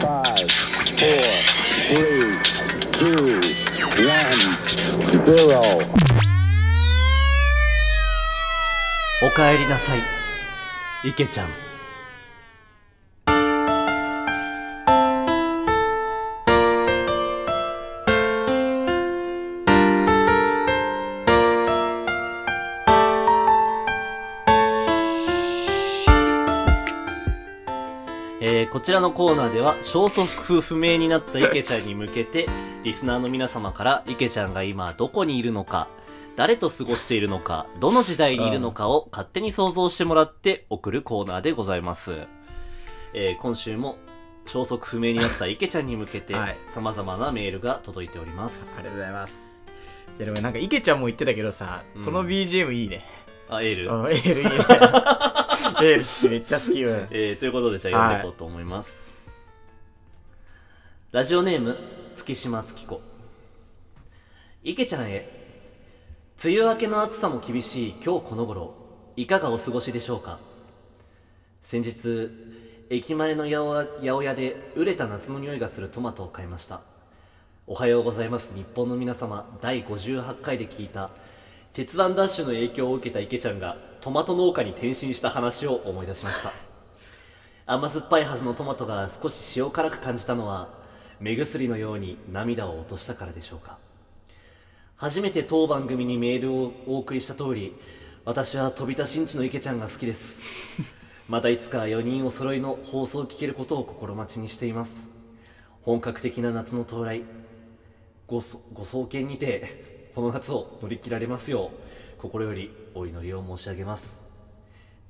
Five, four, three, two, one, zero. おかえりなさい池ちゃんえーこちらのコーナーでは消息不明になった池ちゃんに向けてリスナーの皆様から池ちゃんが今どこにいるのか誰と過ごしているのかどの時代にいるのかを勝手に想像してもらって送るコーナーでございます、えー今週も消息不明になった池ちゃんに向けて はい様々なメールが届いておりますありがとうございます。いやでもなんか池ちゃんも言ってたけどさ、うんこの BGM いいね。あエール、うん、エールいいね。めっちゃ好きよ。えーということでじゃあ読んでいこうと思います、ラジオネーム月島月子。池ちゃんへ。梅雨明けの暑さも厳しい今日この頃。いかがお過ごしでしょうか？先日駅前の八百屋で熟れた夏の匂いがするトマトを買いました。おはようございます日本の皆様。第58回で聞いた鉄腕ダッシュの影響を受けた池ちゃんがトマト農家に転身した話を思い出しました。甘酸っぱいはずのトマトが少し塩辛く感じたのは目薬のように涙を落としたからでしょうか。初めて当番組にメールをお送りした通り私は飛び出しんちの池ちゃんが好きです。またいつか4人お揃いの放送を聞けることを心待ちにしています。本格的な夏の到来。ごそご創建にてこの夏を乗り切られますよう心よりお祈りを申し上げます。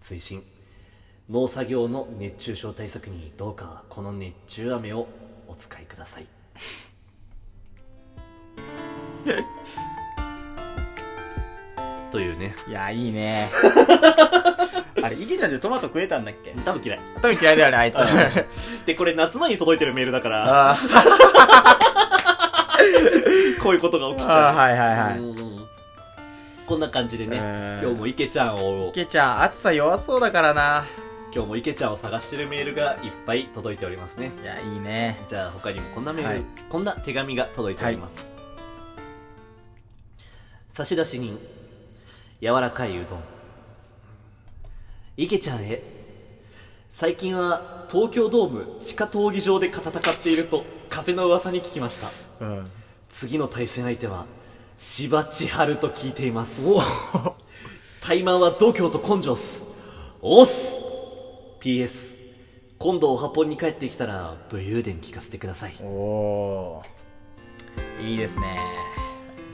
推進農作業の熱中症対策にどうかこの熱中飴をお使いください。というね。いや、いいね。あれ、池ちゃんってトマト食えたんだっけ？多分嫌い。多分嫌いだよね、あいつ。でこれ夏前に届いてるメールだから。あ こういうことが起きちゃう。はいはいはい。うんこんな感じでねうん。今日も池ちゃんを。池ちゃん、暑さ弱そうだからな。今日も池ちゃんを探してるメールがいっぱい届いておりますね。いや、いいね。じゃあ他にもこんなメール、はい。こんな手紙が届いております、差出人柔らかいうどん。池ちゃんへ最近は東京ドーム地下闘技場で戦っていると風の噂に聞きました。うん。次の対戦相手は芝千春と聞いています。おタイマンは度胸と根性っす。おっす。PS 今度おはぽんに帰ってきたら武勇伝聞かせてください。おー。いいですね。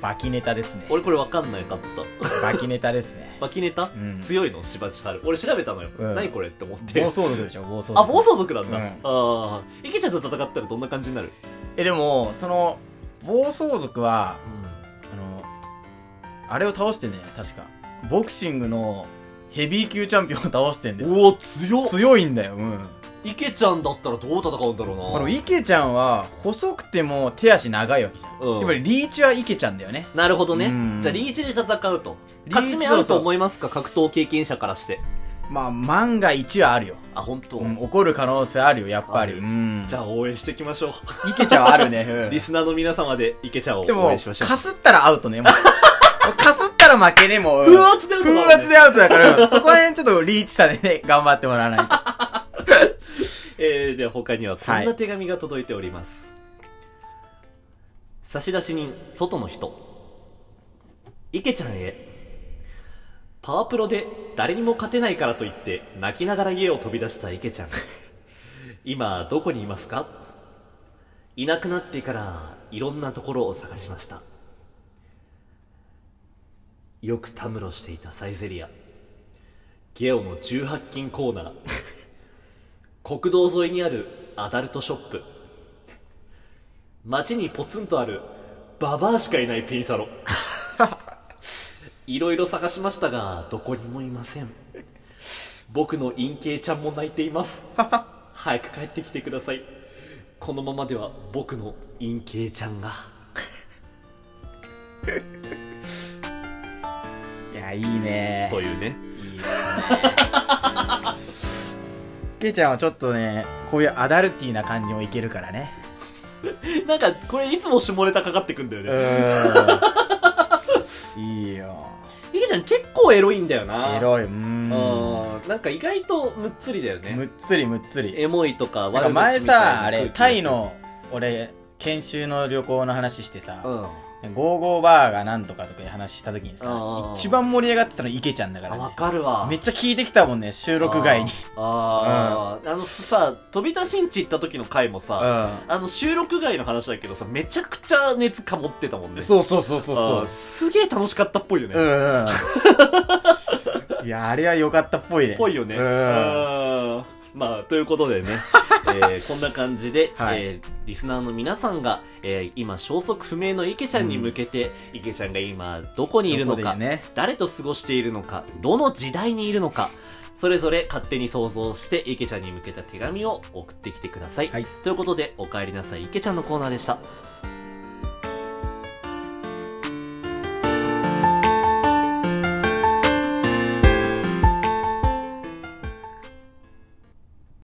バキネタですね。俺これ分かんなかった。バキネタですね。バキネタ、ん。強いの？芝千春俺調べたのよ、うん。何これって思って。暴走族でしょ、暴走族。あ暴走族なんだ、うん。ああ池ちゃんと戦ったらどんな感じになる？え、でも、その、暴走族は、うあの、あれを倒してね、確か。ボクシングのヘビー級チャンピオンを倒してんだよ。んうお強っ強いんだよ、うん。池ちゃんだったらどう戦うんだろうな？あの、池ちゃんは、細くても手足長いわけじゃん。うんやっぱりリーチは池ちゃんだよね。なるほどねうんじゃあリーチで戦うと勝ち目あると思いますか？格闘経験者からしてまあ、万が一はあるよ。あ本当、うん、起こる可能性あるよ、やっぱり。うん。じゃあ応援していきましょう池ちゃんはあるね。うん リスナーの皆様で池ちゃんを応援しましょうかすったらアウトね。もう かすったら負けね、もう。風圧でアウトね風圧でアウトだから、そこら辺ちょっとリーチさでね、頑張ってもらわないと。えー、では他にはこんな手紙が届いております、差出人外の人池ちゃんへパワプロで誰にも勝てないからといって泣きながら家を飛び出した池ちゃん。今どこにいますか？いなくなってからいろんなところを探しました。よくたむろしていたサイゼリア。ゲオの18金コーナー。国道沿いにあるアダルトショップ。街にポツンとあるババアしかいないペンサロいろいろ探しましたがどこにもいません僕の陰茎ちゃんも泣いています 早く帰ってきてくださいこのままでは僕の陰茎ちゃんが いや、いいね。というねいいですね。池ちゃんはちょっとね、こういうアダルティーな感じもいけるからね。なんか、これいつも下ネタかかってくんだようね。エロいんだよな。エロい。うんん。なんか意外とむっつりだよね。むっつりむっつり。エモいとか悪口みたいな前さ、あれ、タイの、俺、研修の旅行の話してさ、うん。ゴーゴーバーがなんとかとかいう話した時にさ一番盛り上がってたの池ちゃんだからね。かるわ。めっちゃ聞いてきたもんね、収録外に。あーあー、あのさ、飛び出しんち行った時の回もうさ、ん。あの収録外の話だけどさ、めちゃくちゃ熱かもってたもんね。そうそうそうそうあそーすげえ楽しかったっぽいよね。う。うんうん。いや、あれは良かったっぽいね。ぽいよね。う。うんん。まあ、ということでね、えー こんな感じで、はいえーリスナーの皆さんが、えー今消息不明の池ちゃんに向けて、池ちゃんが今どこにいるのか、ね？誰と過ごしているのか、どの時代にいるのか、それぞれ勝手に想像して池ちゃんに向けた手紙を送ってきてください。はいということで、お帰りなさい池ちゃんのコーナーでした。